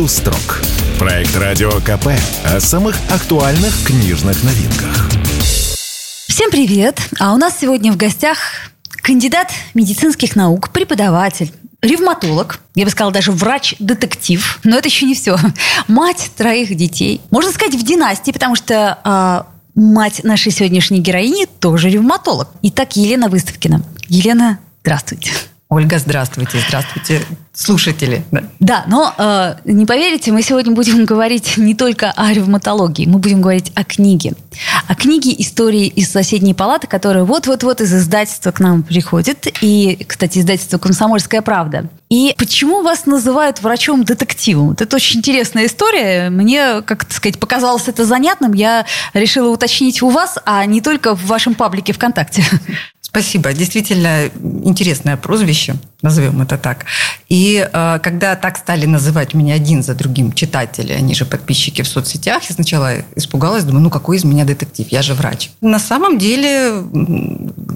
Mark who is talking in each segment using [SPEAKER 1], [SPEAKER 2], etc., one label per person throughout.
[SPEAKER 1] «Между строк». Проект «Радио КП» о самых актуальных книжных новинках.
[SPEAKER 2] Всем привет! А у нас сегодня в гостях кандидат медицинских наук, преподаватель, ревматолог, я бы сказала даже врач-детектив, но это еще не все. Мать троих детей. Можно сказать, в династии, потому что а, мать нашей сегодняшней героини тоже ревматолог. Итак, Елена Выставкина. Елена, здравствуйте.
[SPEAKER 3] Ольга, здравствуйте, здравствуйте, слушатели.
[SPEAKER 2] Да, да но э, не поверите, мы сегодня будем говорить не только о ревматологии, мы будем говорить о книге. О книге истории из соседней палаты, которая вот-вот-вот из издательства к нам приходит. И, кстати, издательство «Комсомольская правда». И почему вас называют врачом-детективом? Вот это очень интересная история. Мне, как сказать, показалось это занятным. Я решила уточнить у вас, а не только в вашем паблике ВКонтакте.
[SPEAKER 3] Спасибо. Действительно интересное прозвище, назовем это так. И э, когда так стали называть меня один за другим читатели, они же подписчики в соцсетях, я сначала испугалась, думаю, ну какой из меня детектив, я же врач. На самом деле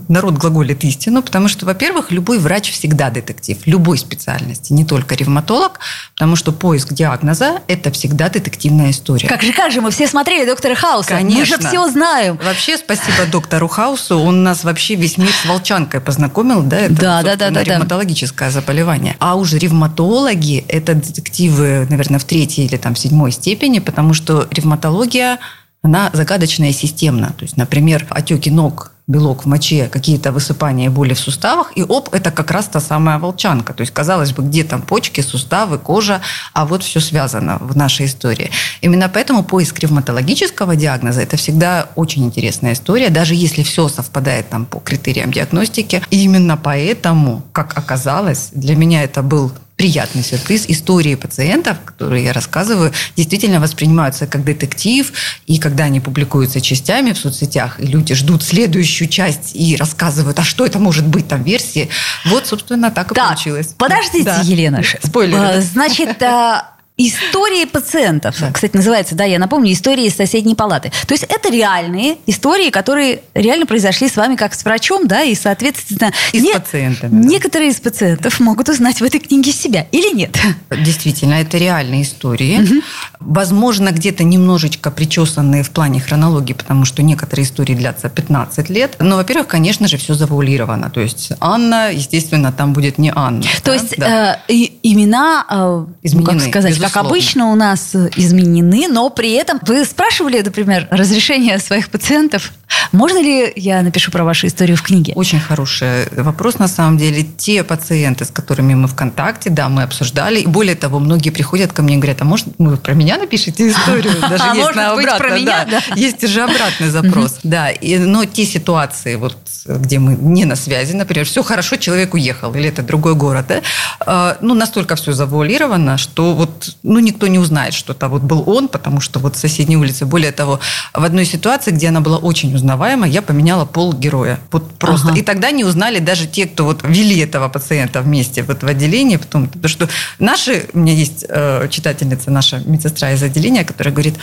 [SPEAKER 3] народ глаголит истину, потому что, во-первых, любой врач всегда детектив, любой специальности, не только ревматолог, потому что поиск диагноза – это всегда детективная история.
[SPEAKER 2] Как же, как же, мы все смотрели «Доктора Хауса», Конечно. мы же все знаем.
[SPEAKER 3] Вообще, спасибо доктору Хаусу, он нас вообще весь мир с волчанкой познакомил, да, это
[SPEAKER 2] да, да, да, да,
[SPEAKER 3] ревматологическое да. заболевание. А уже ревматологи – это детективы, наверное, в третьей или там седьмой степени, потому что ревматология она загадочная и системна. То есть, например, отеки ног белок в моче, какие-то высыпания и боли в суставах, и оп, это как раз та самая волчанка. То есть, казалось бы, где там почки, суставы, кожа, а вот все связано в нашей истории. Именно поэтому поиск ревматологического диагноза – это всегда очень интересная история, даже если все совпадает там по критериям диагностики. И именно поэтому, как оказалось, для меня это был приятный сюрприз. Истории пациентов, которые я рассказываю, действительно воспринимаются как детектив, и когда они публикуются частями в соцсетях, и люди ждут следующую часть и рассказывают, а что это может быть там версии, вот, собственно, так и
[SPEAKER 2] так,
[SPEAKER 3] получилось.
[SPEAKER 2] Подождите, да. Елена.
[SPEAKER 3] Спойлер. А,
[SPEAKER 2] значит, а, Истории пациентов, да. кстати, называется, да, я напомню, истории из соседней палаты. То есть это реальные истории, которые реально произошли с вами как с врачом, да, и, соответственно...
[SPEAKER 3] И не... с пациентами.
[SPEAKER 2] Да. Некоторые из пациентов могут узнать в этой книге себя или нет.
[SPEAKER 3] Действительно, это реальные истории. Угу. Возможно, где-то немножечко причесанные в плане хронологии, потому что некоторые истории длятся 15 лет. Но, во-первых, конечно же, все завуалировано. То есть Анна, естественно, там будет не Анна.
[SPEAKER 2] То да? есть да. Э, имена, э, Изменены, ну, как сказать, как обычно у нас э, изменены, но при этом вы спрашивали, например, разрешение своих пациентов можно ли я напишу про вашу историю в книге?
[SPEAKER 3] Очень хороший вопрос, на самом деле. Те пациенты, с которыми мы в контакте, да, мы обсуждали. И более того, многие приходят ко мне и говорят, а может, вы про меня напишите историю?
[SPEAKER 2] Даже а есть на обратно, про меня, да.
[SPEAKER 3] Есть же обратный запрос. Да, но те ситуации, вот где мы не на связи, например, все хорошо, человек уехал, или это другой город, да, а, ну, настолько все завуалировано, что вот, ну, никто не узнает, что это вот был он, потому что вот соседней улицы. Более того, в одной ситуации, где она была очень узнаваема, я поменяла пол героя. Вот просто. Ага. И тогда не узнали даже те, кто вот вели этого пациента вместе вот в отделении. Потом, потому что наши, у меня есть э, читательница, наша медсестра из отделения, которая говорит,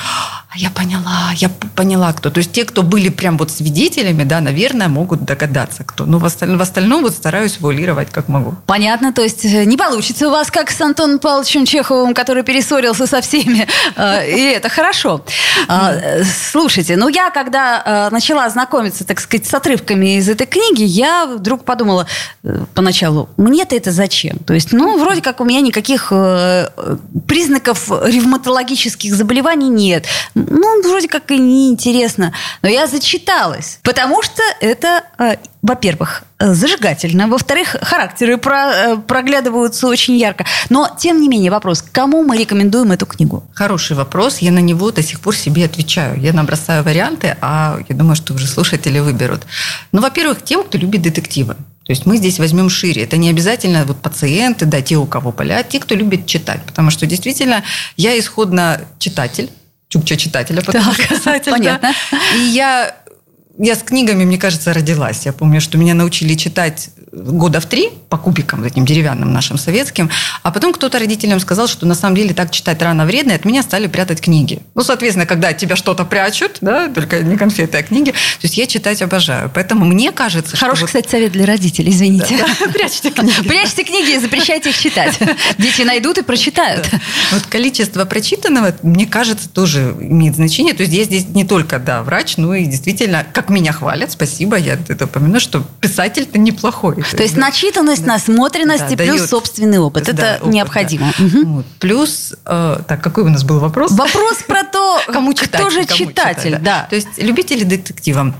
[SPEAKER 3] а я поняла, я поняла, кто. То есть те, кто были прям вот свидетелями, да, наверное, могут догадаться, кто. Но в остальном, в остальном вот стараюсь вуалировать как могу.
[SPEAKER 2] Понятно, то есть э, не получится у вас, как с Антоном Павловичем Чеховым, который перессорился со всеми. Э, и это хорошо. А, слушайте, ну я когда начала знакомиться, так сказать, с отрывками из этой книги, я вдруг подумала э, поначалу, мне-то это зачем? То есть, ну, вроде как у меня никаких э, признаков ревматологических заболеваний нет. Ну, вроде как и неинтересно. Но я зачиталась, потому что это э, во-первых, зажигательно, во-вторых, характеры про, э, проглядываются очень ярко. Но, тем не менее, вопрос, кому мы рекомендуем эту книгу?
[SPEAKER 3] Хороший вопрос, я на него до сих пор себе отвечаю. Я набросаю варианты, а я думаю, что уже слушатели выберут. Ну, во-первых, тем, кто любит детективы. То есть мы здесь возьмем шире. Это не обязательно вот пациенты, да, те, у кого болят, те, кто любит читать. Потому что действительно я исходно читатель, чукча читателя, потому так,
[SPEAKER 2] писатель, понятно.
[SPEAKER 3] Да. И я я с книгами, мне кажется, родилась. Я помню, что меня научили читать года в три по кубикам, этим деревянным нашим советским, а потом кто-то родителям сказал, что на самом деле так читать рано вредно, и от меня стали прятать книги. Ну, соответственно, когда от тебя что-то прячут, да, только не конфеты, а книги, то есть я читать обожаю. Поэтому мне кажется,
[SPEAKER 2] Хороший, кстати, совет для родителей, извините.
[SPEAKER 3] Да, да. Прячьте книги.
[SPEAKER 2] Прячьте книги и запрещайте их читать. Дети найдут и прочитают.
[SPEAKER 3] Да. Вот количество прочитанного, мне кажется, тоже имеет значение. То есть я здесь не только, да, врач, но и действительно, как меня хвалят, спасибо, я это помню, что писатель-то неплохой.
[SPEAKER 2] То, есть начитанность, да, насмотренность да, и плюс дает, собственный опыт. Да, это опыт, необходимо.
[SPEAKER 3] Да. Угу. Вот. Плюс, э, так, какой у нас был вопрос?
[SPEAKER 2] Вопрос про то, кому читать, кто же
[SPEAKER 3] кому
[SPEAKER 2] читатель.
[SPEAKER 3] Читать, да. То есть любители детектива.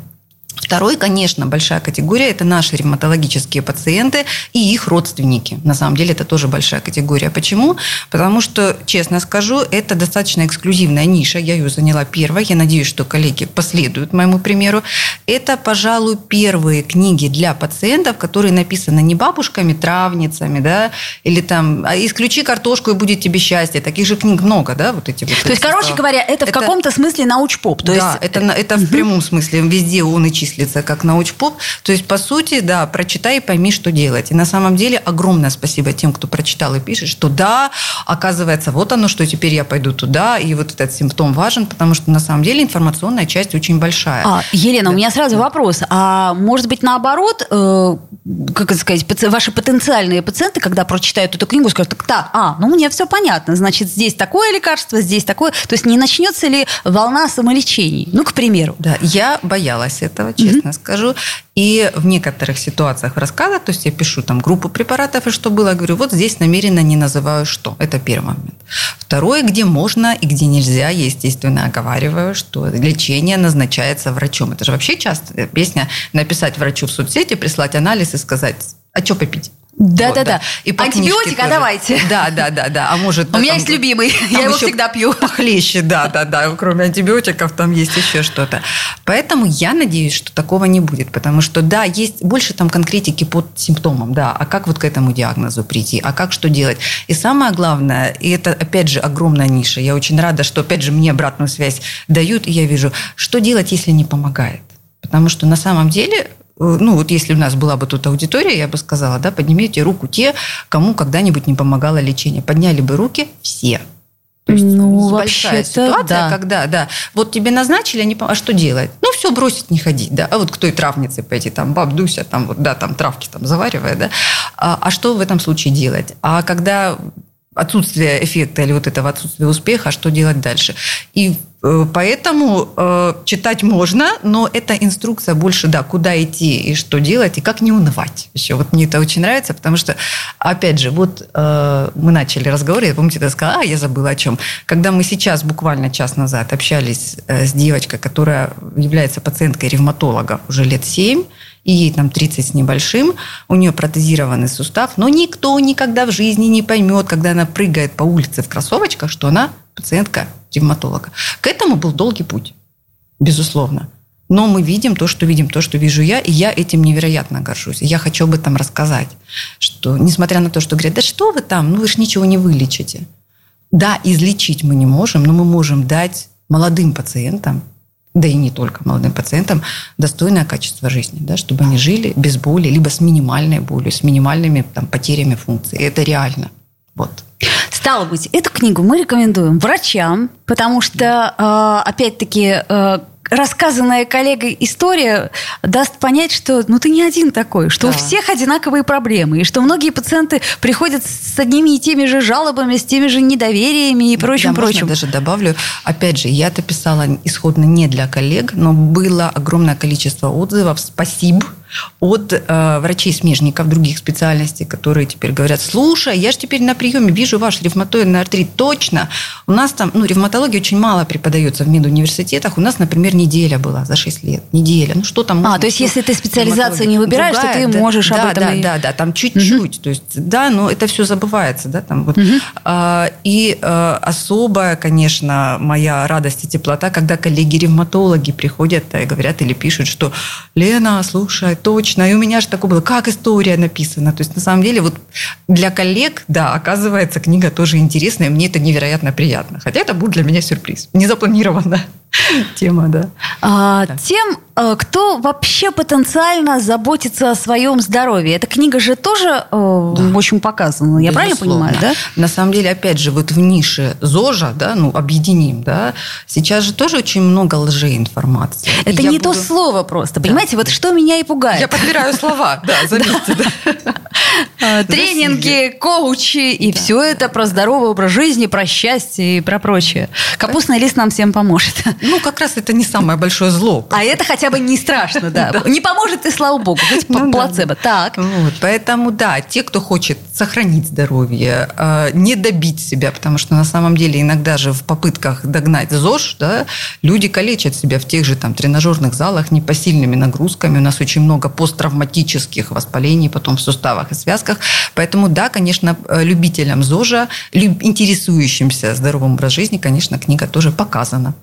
[SPEAKER 3] Второй, конечно, большая категория – это наши ревматологические пациенты и их родственники. На самом деле это тоже большая категория. Почему? Потому что, честно скажу, это достаточно эксклюзивная ниша. Я ее заняла первой. Я надеюсь, что коллеги последуют моему примеру. Это, пожалуй, первые книги для пациентов, которые написаны не бабушками, травницами, да, или там «А «Исключи картошку, и будет тебе счастье». Таких же книг много, да, вот эти вот.
[SPEAKER 2] То есть, короче говоря, это, это в каком-то смысле научпоп. То
[SPEAKER 3] да, есть... это, это угу. в прямом смысле. Везде он и числится как научпоп. То есть, по сути, да, прочитай и пойми, что делать. И на самом деле огромное спасибо тем, кто прочитал и пишет, что да, оказывается, вот оно, что теперь я пойду туда, и вот этот симптом важен, потому что на самом деле информационная часть очень большая.
[SPEAKER 2] А, Елена, да. у меня сразу вопрос. А может быть, наоборот, э, как это сказать, ваши потенциальные пациенты, когда прочитают эту книгу, скажут, так, так, а, ну мне все понятно, значит, здесь такое лекарство, здесь такое. То есть не начнется ли волна самолечений? Ну, к примеру.
[SPEAKER 3] Да, я боялась этого, честно честно скажу. И в некоторых ситуациях рассказа, то есть я пишу там группу препаратов и что было, говорю, вот здесь намеренно не называю что. Это первый момент. Второе, где можно и где нельзя, я, естественно, оговариваю, что лечение назначается врачом. Это же вообще часто песня написать врачу в соцсети, прислать анализ и сказать, а что попить?
[SPEAKER 2] Да, вот, да, да. И Антибиотика давайте.
[SPEAKER 3] Да, да, да, да. А может.
[SPEAKER 2] У меня есть любимый, я его всегда пью.
[SPEAKER 3] Похлеще, да, да, да. Кроме антибиотиков там есть еще что-то. Поэтому я надеюсь, что такого не будет, потому что да, есть больше там конкретики под симптомом, да. А как вот к этому диагнозу прийти? А как что делать? И самое главное, и это опять же огромная ниша. Я очень рада, что опять же мне обратную связь дают, и я вижу, что делать, если не помогает. Потому что на самом деле ну вот если у нас была бы тут аудитория, я бы сказала, да, поднимите руку те, кому когда-нибудь не помогало лечение. Подняли бы руки все.
[SPEAKER 2] То есть ну, большая ситуация,
[SPEAKER 3] да. когда, да, вот тебе назначили, они, а что делать? Ну, все, бросить, не ходить, да. А вот к той травнице пойти, там, баб Дуся, там, вот, да, там, травки там заваривая, да. А, а что в этом случае делать? А когда отсутствие эффекта или вот этого отсутствия успеха, а что делать дальше. И поэтому э, читать можно, но эта инструкция больше, да, куда идти и что делать, и как не унывать. Еще вот мне это очень нравится, потому что, опять же, вот э, мы начали разговор, я, помните, я сказала, а, я забыла о чем. Когда мы сейчас, буквально час назад, общались э, с девочкой, которая является пациенткой ревматолога уже лет семь, и ей там 30 с небольшим, у нее протезированный сустав, но никто никогда в жизни не поймет, когда она прыгает по улице в кроссовочках, что она пациентка ревматолога. К этому был долгий путь, безусловно. Но мы видим то, что видим, то, что вижу я, и я этим невероятно горжусь. Я хочу об этом рассказать, что несмотря на то, что говорят, да что вы там, ну вы же ничего не вылечите. Да, излечить мы не можем, но мы можем дать молодым пациентам да и не только молодым пациентам, достойное качество жизни, да, чтобы они жили без боли, либо с минимальной болью, с минимальными там, потерями функций. Это реально. Вот.
[SPEAKER 2] Стало быть, эту книгу мы рекомендуем врачам, потому что, а, опять-таки, э, рассказанная коллегой история даст понять, что ну ты не один такой, что да. у всех одинаковые проблемы, и что многие пациенты приходят с одними и теми же жалобами, с теми же недовериями и прочим,
[SPEAKER 3] да,
[SPEAKER 2] прочим.
[SPEAKER 3] даже добавлю, опять же, я-то писала исходно не для коллег, но было огромное количество отзывов. Спасибо от э, врачей-смежников других специальностей, которые теперь говорят, слушай, я же теперь на приеме вижу ваш ревматоидный артрит, точно. У нас там, ну, ревматология очень мало преподается в медуниверситетах. У нас, например, неделя была за 6 лет. Неделя. Ну, что там?
[SPEAKER 2] А, то есть, если ты специализацию не выбираешь, Другая, то ты можешь
[SPEAKER 3] да,
[SPEAKER 2] об этом
[SPEAKER 3] да,
[SPEAKER 2] и...
[SPEAKER 3] Да, да, там чуть-чуть. Угу. То есть, да, но это все забывается, да, там вот. Угу. А, и а, особая, конечно, моя радость и теплота, когда коллеги-ревматологи приходят и говорят или пишут, что Лена, слушай, точно. И у меня же такое было, как история написана. То есть, на самом деле, вот для коллег, да, оказывается, книга тоже интересная, мне это невероятно приятно. Хотя это будет для меня сюрприз. Не запланировано. Тема, да.
[SPEAKER 2] А, тем, кто вообще потенциально заботится о своем здоровье. Эта книга же тоже э, очень показана. Я правильно
[SPEAKER 3] Безусловно.
[SPEAKER 2] понимаю, да?
[SPEAKER 3] На самом деле, опять же, вот в нише ЗОЖа, да, ну, объединим, да, сейчас же тоже очень много лжеинформации. И
[SPEAKER 2] Это
[SPEAKER 3] я
[SPEAKER 2] не то
[SPEAKER 3] буду-
[SPEAKER 2] слово просто. Понимаете, вот что меня и пугает.
[SPEAKER 3] Я подбираю слова, да, заметьте, да.
[SPEAKER 2] А, Тренинги, коучи и все это про здоровый образ жизни, про счастье и про прочее. Капустный лист нам всем поможет.
[SPEAKER 3] Ну, как раз это не самое большое зло.
[SPEAKER 2] А это хотя бы не страшно, да. Не поможет и слава богу, хоть
[SPEAKER 3] Ну да,
[SPEAKER 2] плацебо. Так.
[SPEAKER 3] Вот, поэтому, да, те, кто хочет сохранить здоровье, э, не добить себя, потому что на самом деле иногда же в попытках догнать ЗОЖ, да, люди калечат себя в тех же там тренажерных залах непосильными нагрузками. У нас очень много посттравматических воспалений потом в суставах и связках. Поэтому, да, конечно, э, любителям ЗОЖа, интересующимся здоровым образом жизни, конечно, книга тоже показана.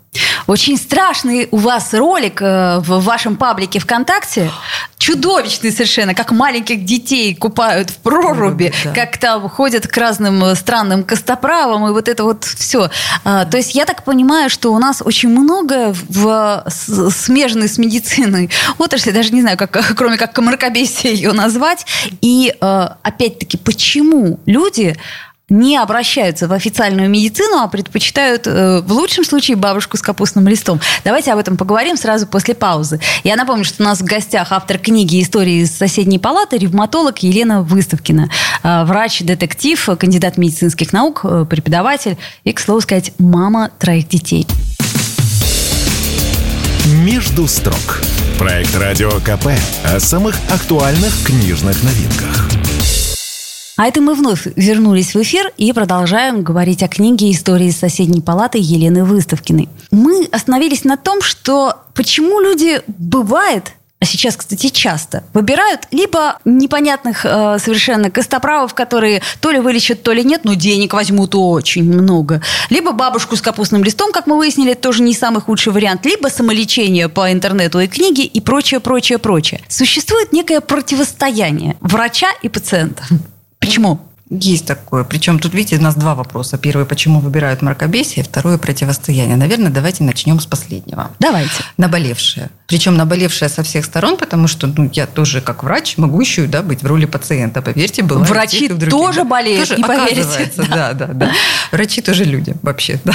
[SPEAKER 2] Очень страшный у вас ролик э, в вашем паблике ВКонтакте. Чудовищный совершенно, как маленьких детей купают в проруби,
[SPEAKER 3] Да.
[SPEAKER 2] как там ходят к разным э, странным костоправам, и вот это вот все. то есть я так понимаю, что у нас очень много в смежной с медициной отрасли, даже не знаю, как, кроме как мракобесие ее назвать. И э, опять-таки, почему люди не обращаются в официальную медицину, а предпочитают э, в лучшем случае бабушку с капустным листом. Давайте об этом поговорим сразу после паузы. Я напомню, что у нас в гостях автор книги «Истории из соседней палаты» ревматолог Елена Выставкина, э, врач-детектив, кандидат медицинских наук, э, преподаватель и, к слову сказать, мама троих детей.
[SPEAKER 1] «Между строк». Проект «Радио КП» о самых актуальных книжных новинках.
[SPEAKER 2] А это мы вновь вернулись в эфир и продолжаем говорить о книге «Истории соседней палаты» Елены Выставкиной. Мы остановились на том, что почему люди бывает а сейчас, кстати, часто выбирают либо непонятных э, совершенно костоправов, которые то ли вылечат, то ли нет, но денег возьмут очень много, либо бабушку с капустным листом, как мы выяснили, тоже не самый худший вариант, либо самолечение по интернету и книге и прочее, прочее, прочее. Существует некое противостояние врача и пациента. Почему?
[SPEAKER 3] Есть такое. Причем тут, видите, у нас два вопроса. Первый, почему выбирают мракобесие, второе, противостояние. Наверное, давайте начнем с последнего.
[SPEAKER 2] Давайте.
[SPEAKER 3] Наболевшее. Причем наболевшее со всех сторон, потому что ну, я тоже, как врач, могу еще да, быть в роли пациента. Поверьте, было.
[SPEAKER 2] Врачи тоже болеют, не поверите.
[SPEAKER 3] оказывается, Да, да, да. Врачи тоже люди, вообще. Да.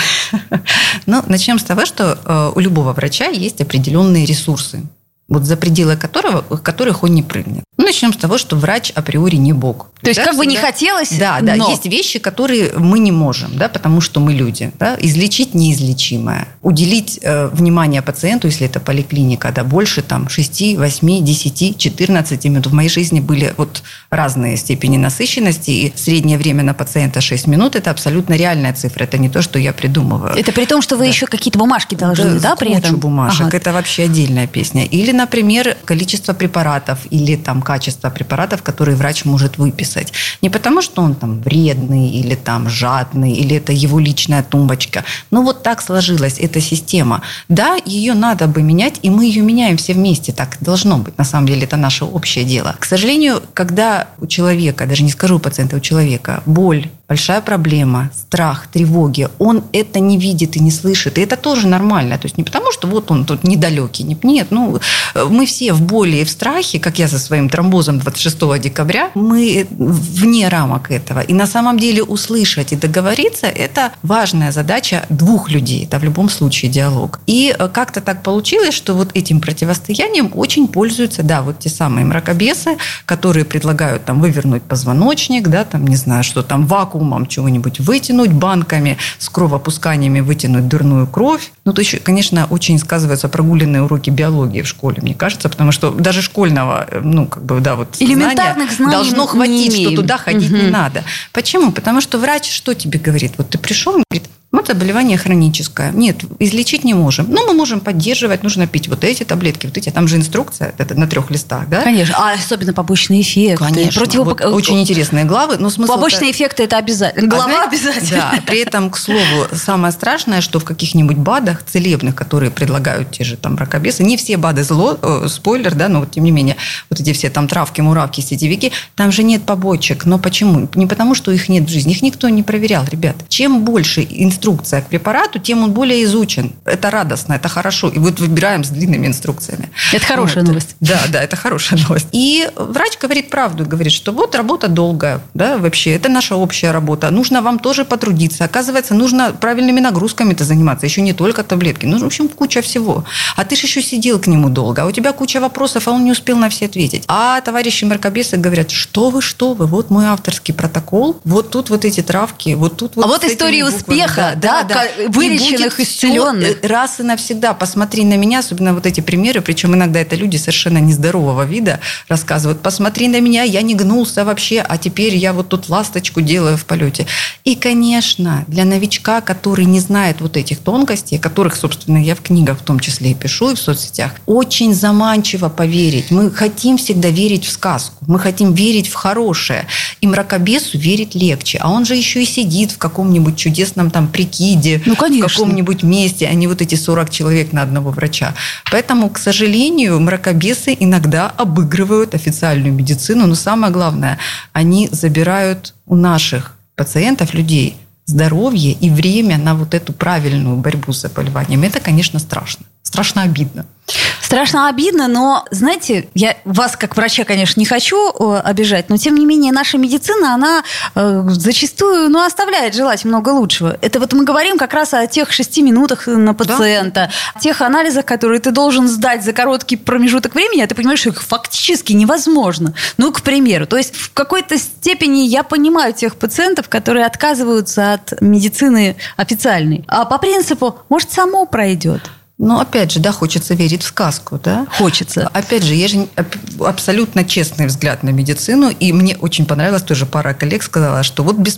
[SPEAKER 3] Но начнем с того, что э, у любого врача есть определенные ресурсы вот за пределы которого, которых он не прыгнет. Ну, начнем с того, что врач априори не бог.
[SPEAKER 2] То есть,
[SPEAKER 3] Да,
[SPEAKER 2] как бы не
[SPEAKER 3] всегда-
[SPEAKER 2] хотелось,
[SPEAKER 3] Да, да,
[SPEAKER 2] но...
[SPEAKER 3] есть вещи, которые мы не можем, да, потому что мы люди. Да? Излечить неизлечимое. Уделить э, внимание пациенту, если это поликлиника, да, больше там 6, 8, 10, 14 минут. В моей жизни были вот разные степени насыщенности, и среднее время на пациента 6 минут – это абсолютно реальная цифра. Это не то, что я придумываю.
[SPEAKER 2] Это при том, что вы
[SPEAKER 3] Да.
[SPEAKER 2] еще какие-то бумажки должны, да, при
[SPEAKER 3] кучу
[SPEAKER 2] этом?
[SPEAKER 3] бумажек.
[SPEAKER 2] Ага.
[SPEAKER 3] Это вообще отдельная песня. Или, например, количество препаратов или там качество препаратов, которые врач может выписать. Не потому, что он там вредный или там жадный, или это его личная тумбочка. Но вот так сложилась эта система. Да, ее надо бы менять, и мы ее меняем все вместе. Так должно быть. На самом деле это наше общее дело. К сожалению, когда у человека, даже не скажу у пациента, у человека боль, большая проблема, страх, тревоги, он это не видит и не слышит. И это тоже нормально. То есть не потому, что вот он тут недалекий. Не- Нет, ну, мы все в боли и в страхе, как я со своим тромбозом 26 декабря, мы вне рамок этого. И на самом деле услышать и договориться – это важная задача двух людей. Это в любом случае диалог. И э, как-то так получилось, что вот этим противостоянием очень пользуются, да, вот те самые мракобесы, которые предлагают там вывернуть позвоночник, да, там, не знаю, что там вакуумом чего-нибудь вытянуть, банками с кровопусканиями вытянуть дурную кровь. Ну, то еще, конечно, очень сказываются прогуленные уроки биологии в школе, мне кажется, потому что даже школьного, э, ну, как бы, да, вот
[SPEAKER 2] Элементарных
[SPEAKER 3] знания
[SPEAKER 2] знаний
[SPEAKER 3] должно
[SPEAKER 2] не
[SPEAKER 3] хватить, что туда ходить не
[SPEAKER 2] Мгм.
[SPEAKER 3] надо. Почему? Потому что врач что тебе говорит? Вот ты пришел, говорит, вот заболевание хроническое. Нет, излечить не можем. Но мы можем поддерживать, нужно пить вот эти таблетки, вот эти. Там же инструкция это на трех листах, да?
[SPEAKER 2] Конечно. А особенно побочные эффекты.
[SPEAKER 3] Конечно.
[SPEAKER 2] Противопок-
[SPEAKER 3] Вот очень интересные главы. Но смысл
[SPEAKER 2] Побочные эффекты это обязательно.
[SPEAKER 3] а
[SPEAKER 2] Глава обязательно.
[SPEAKER 3] Да, при этом, к слову, самое страшное, что в каких-нибудь БАДах целебных, которые предлагают те же там ракобесы, не все БАДы зло, э, спойлер, да, но вот тем не менее, вот эти все там травки, муравки, сетевики, там же нет побочек. Но почему? Не потому, что их нет в жизни, их никто не проверял, ребят. Чем больше инструкция к препарату, тем он более изучен. Это радостно, это хорошо. И вот выбираем с длинными инструкциями.
[SPEAKER 2] Это хорошая
[SPEAKER 3] вот.
[SPEAKER 2] новость.
[SPEAKER 3] Да, да, это хорошая новость. И врач говорит правду, говорит, что вот работа долгая, да, вообще, это наша общая работа. Нужно вам тоже потрудиться. Оказывается, нужно правильными нагрузками-то заниматься, еще не только таблетки. Ну, в общем, куча всего. А ты же еще сидел к нему долго, а у тебя куча вопросов, а он не успел на все ответить. А товарищи мракобесы говорят, что вы, что вы, вот мой авторский протокол, вот тут вот эти травки, вот тут вот
[SPEAKER 2] А вот истории успеха, да, да, да. вылеченных, исцеленных.
[SPEAKER 3] Раз и навсегда. Посмотри на меня, особенно вот эти примеры, причем иногда это люди совершенно нездорового вида рассказывают. Посмотри на меня, я не гнулся вообще, а теперь я вот тут ласточку делаю в полете. И, конечно, для новичка, который не знает вот этих тонкостей, которых, собственно, я в книгах в том числе и пишу, и в соцсетях, очень заманчиво поверить. Мы хотим всегда верить в сказку, мы хотим верить в хорошее. И мракобесу верить легче. А он же еще и сидит в каком-нибудь чудесном там прикиде,
[SPEAKER 2] ну, конечно.
[SPEAKER 3] в каком-нибудь месте, а не вот эти 40 человек на одного врача. Поэтому, к сожалению, мракобесы иногда обыгрывают официальную медицину, но самое главное, они забирают у наших пациентов, людей, здоровье и время на вот эту правильную борьбу с заболеванием. Это, конечно, страшно. Страшно обидно.
[SPEAKER 2] Страшно обидно, но, знаете, я вас как врача, конечно, не хочу э, обижать, но, тем не менее, наша медицина, она э, зачастую, ну, оставляет желать много лучшего. Это вот мы говорим как раз о тех шести минутах на пациента, да. тех анализах, которые ты должен сдать за короткий промежуток времени, а ты понимаешь, что их фактически невозможно. Ну, к примеру, то есть в какой-то степени я понимаю тех пациентов, которые отказываются от медицины официальной. А по принципу, может, само пройдет.
[SPEAKER 3] Но опять же, да, хочется верить в сказку, да?
[SPEAKER 2] Хочется.
[SPEAKER 3] Опять же, есть же абсолютно честный взгляд на медицину, и мне очень понравилось, тоже пара коллег сказала, что вот без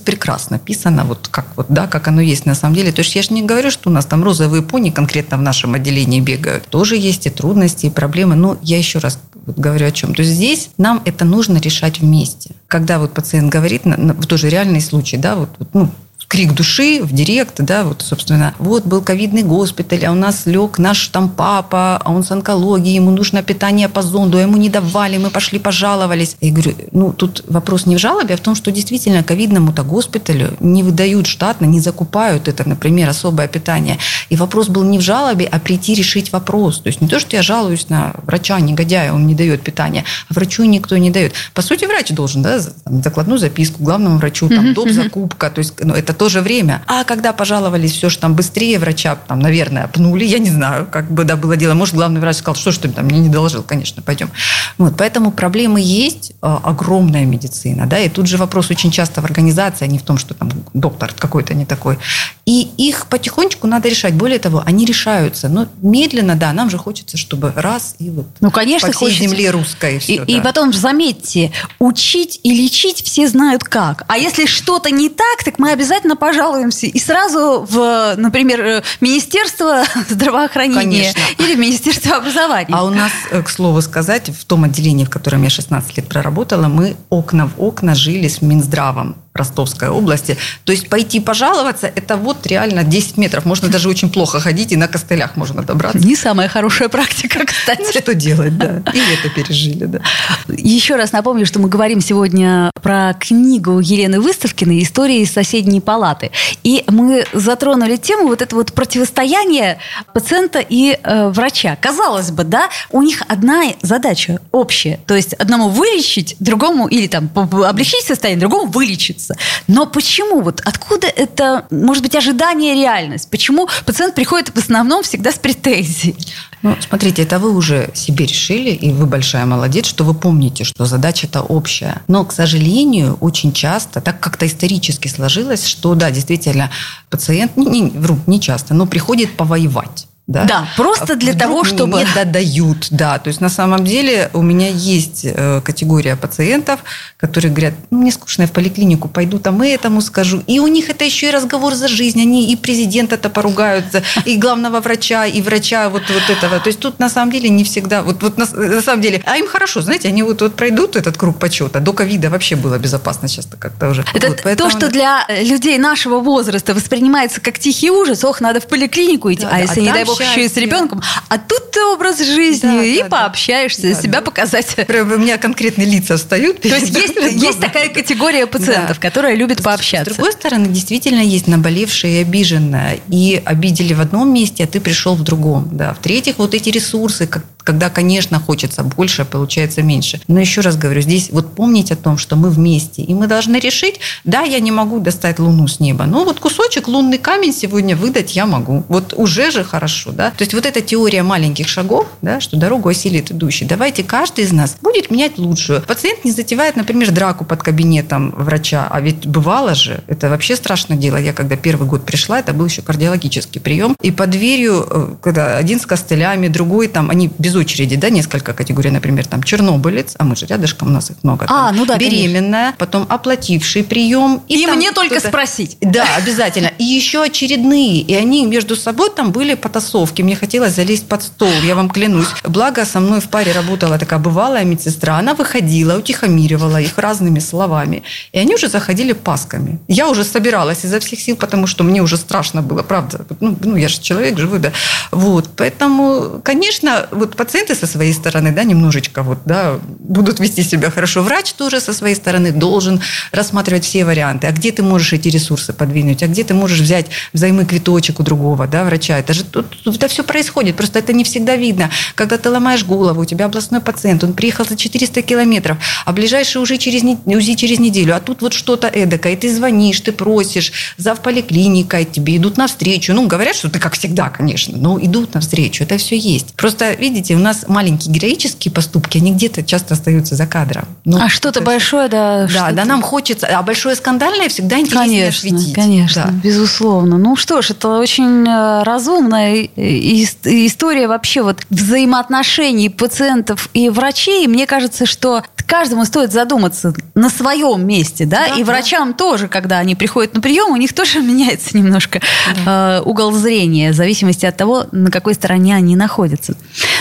[SPEAKER 3] написано, вот как вот, да, как оно есть на самом деле. То есть я же не говорю, что у нас там розовые пони конкретно в нашем отделении бегают. Тоже есть и трудности, и проблемы. Но я еще раз вот говорю о чем. То есть здесь нам это нужно решать вместе. Когда вот пациент говорит, тоже реальный случай, да, вот, ну, крик души в директ, да, вот, собственно, вот был ковидный госпиталь, а у нас лег наш там папа, а он с онкологией, ему нужно питание по зонду, а ему не давали, мы пошли пожаловались. Я говорю, ну, тут вопрос не в жалобе, а в том, что действительно ковидному-то госпиталю не выдают штатно, не закупают это, например, особое питание. И вопрос был не в жалобе, а прийти решить вопрос. То есть не то, что я жалуюсь на врача, негодяя, он не дает питание, а врачу никто не дает. По сути, врач должен, да, закладную записку главному врачу, там, доп. закупка, то есть ну, это то же время. А когда пожаловались, все же там быстрее врача, там, наверное, пнули, я не знаю, как бы, да, было дело. Может, главный врач сказал, что ж ты там мне не доложил, конечно, пойдем. Вот, поэтому проблемы есть, а, огромная медицина, да, и тут же вопрос очень часто в организации, а не в том, что там доктор какой-то не такой. И их потихонечку надо решать. Более того, они решаются. Но медленно, да, нам же хочется, чтобы раз и вот
[SPEAKER 2] ну, конечно,
[SPEAKER 3] по всей
[SPEAKER 2] хочется.
[SPEAKER 3] земле русской.
[SPEAKER 2] Все, и, да. и потом, заметьте, учить и лечить все знают как. А если что-то не так, так мы обязательно пожалуемся. И сразу в, например, Министерство здравоохранения
[SPEAKER 3] Конечно.
[SPEAKER 2] или Министерство образования.
[SPEAKER 3] А у нас, э, к слову сказать, в том отделении, в котором я 16 лет проработала, мы окна в окна жили с Минздравом. Ростовской области. То есть пойти пожаловаться, это вот реально 10 метров. Можно даже очень плохо ходить, и на костылях можно добраться.
[SPEAKER 2] Не самая хорошая практика, кстати.
[SPEAKER 3] Ну, что делать, да. И это пережили, да.
[SPEAKER 2] Еще раз напомню, что мы говорим сегодня про книгу Елены Выставкиной «Истории из соседней палаты». И мы затронули тему вот это вот противостояние пациента и э, врача. Казалось бы, да, у них одна задача общая. То есть одному вылечить, другому или там облегчить состояние, другому вылечиться меняется. Но почему? Вот откуда это, может быть, ожидание реальность? Почему пациент приходит в основном всегда с претензией?
[SPEAKER 3] Ну, смотрите, это вы уже себе решили, и вы большая молодец, что вы помните, что задача-то общая. Но, к сожалению, очень часто, так как-то исторически сложилось, что, да, действительно, пациент, не, не, вру, не часто, но приходит повоевать.
[SPEAKER 2] Да, да просто для Вдруг того, чтобы...
[SPEAKER 3] Не додают, да. То есть на самом деле у меня есть э, категория пациентов, которые говорят, ну, мне скучно, я в поликлинику пойду, там и этому скажу. И у них это еще и разговор за жизнь. Они и президента-то поругаются, и главного врача, и врача вот, вот этого. То есть тут на самом деле не всегда... Вот, вот на, на самом деле... А им хорошо, знаете, они вот, вот пройдут этот круг почета. До ковида вообще было безопасно сейчас-то как-то уже.
[SPEAKER 2] Это
[SPEAKER 3] вот,
[SPEAKER 2] поэтому... то, что для людей нашего возраста воспринимается как тихий ужас. Ох, надо в поликлинику идти. Да, а да, если, а не дай бог, неплохо еще и с ребенком. А тут ты образ жизни да, и да, пообщаешься, да, себя да. показать.
[SPEAKER 3] Прям у меня конкретные лица встают.
[SPEAKER 2] То есть есть, есть такая категория пациентов, да. которая любит пообщаться.
[SPEAKER 3] С другой стороны, действительно есть наболевшая и обиженная. И обидели в одном месте, а ты пришел в другом. Да. В-третьих, вот эти ресурсы, как когда, конечно, хочется больше, а получается меньше. Но еще раз говорю, здесь вот помнить о том, что мы вместе, и мы должны решить, да, я не могу достать Луну с неба, но вот кусочек лунный камень сегодня выдать я могу. Вот уже же хорошо, да. То есть вот эта теория маленьких шагов, да, что дорогу осилит идущий. Давайте каждый из нас будет менять лучшую. Пациент не затевает, например, драку под кабинетом врача, а ведь бывало же, это вообще страшное дело. Я когда первый год пришла, это был еще кардиологический прием, и под дверью, э, когда один с костылями, другой там, они без без очереди, да, несколько категорий, например, там чернобылец, а мы же рядышком, у нас их много.
[SPEAKER 2] А,
[SPEAKER 3] там,
[SPEAKER 2] ну да,
[SPEAKER 3] Беременная,
[SPEAKER 2] конечно.
[SPEAKER 3] потом оплативший прием.
[SPEAKER 2] И, и мне только спросить.
[SPEAKER 3] Да, обязательно. И еще очередные. И они между собой там были потасовки. Мне хотелось залезть под стол, я вам клянусь. Благо, со мной в паре работала такая бывалая медсестра. Она выходила, утихомиривала их разными словами. И они уже заходили пасками. Я уже собиралась изо всех сил, потому что мне уже страшно было, правда. Ну, ну я же человек живой, да. Вот. Поэтому, конечно, вот пациенты со своей стороны, да, немножечко вот, да, будут вести себя хорошо. Врач тоже со своей стороны должен рассматривать все варианты. А где ты можешь эти ресурсы подвинуть? А где ты можешь взять взаймы квиточек у другого, да, врача? Это же тут, это все происходит, просто это не всегда видно. Когда ты ломаешь голову, у тебя областной пациент, он приехал за 400 километров, а ближайший уже через, УЗИ через неделю, а тут вот что-то эдакое, и ты звонишь, ты просишь, зав поликлиника, тебе идут навстречу. Ну, говорят, что ты как всегда, конечно, но идут навстречу, это все есть. Просто, видите, у нас маленькие героические поступки, они где-то часто остаются за кадром.
[SPEAKER 2] Ну, а что-то большое, да.
[SPEAKER 3] Да, да, нам хочется. А большое скандальное всегда интереснее
[SPEAKER 2] конечно, осветить. Конечно, да. безусловно. Ну что ж, это очень э, разумная история вообще вот взаимоотношений пациентов и врачей. Мне кажется, что каждому стоит задуматься на своем месте, да, да и врачам да. тоже, когда они приходят на прием, у них тоже меняется немножко да. э, угол зрения, в зависимости от того, на какой стороне они находятся.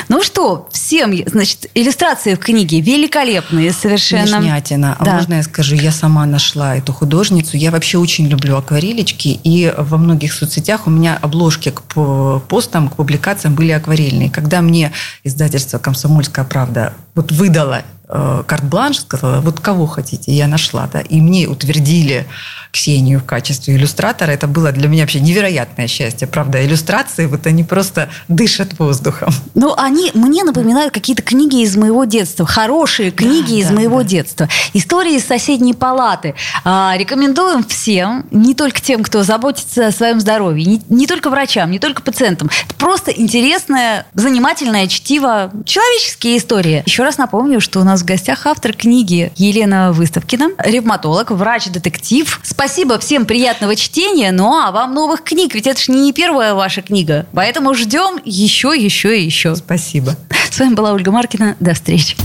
[SPEAKER 2] Ну что, всем, значит, иллюстрации в книге великолепные совершенно.
[SPEAKER 3] Вишнятина. А да. можно я скажу, я сама нашла эту художницу. Я вообще очень люблю акварелечки, и во многих соцсетях у меня обложки к постам, к публикациям были акварельные. Когда мне издательство «Комсомольская правда» вот выдало э, карт-бланш, сказала, вот кого хотите, я нашла, да, и мне утвердили Ксению в качестве иллюстратора. Это было для меня вообще невероятное счастье. Правда, иллюстрации, вот они просто дышат воздухом.
[SPEAKER 2] Ну, они мне напоминают какие-то книги из моего детства. Хорошие книги да, из да, моего да. детства. Истории из соседней палаты. А, рекомендуем всем, не только тем, кто заботится о своем здоровье, не, не только врачам, не только пациентам. Это просто интересное, занимательное чтиво, человеческие истории. Еще раз напомню, что у нас в гостях автор книги Елена Выставкина, ревматолог, врач-детектив. Спасибо Спасибо, всем приятного чтения. Ну а вам новых книг, ведь это же не первая ваша книга. Поэтому ждем еще, еще и еще.
[SPEAKER 3] Спасибо.
[SPEAKER 2] С вами была Ольга Маркина. До встречи.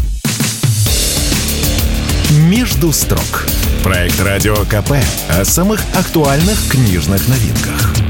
[SPEAKER 1] «Между строк» – проект Радио КП о самых актуальных книжных новинках.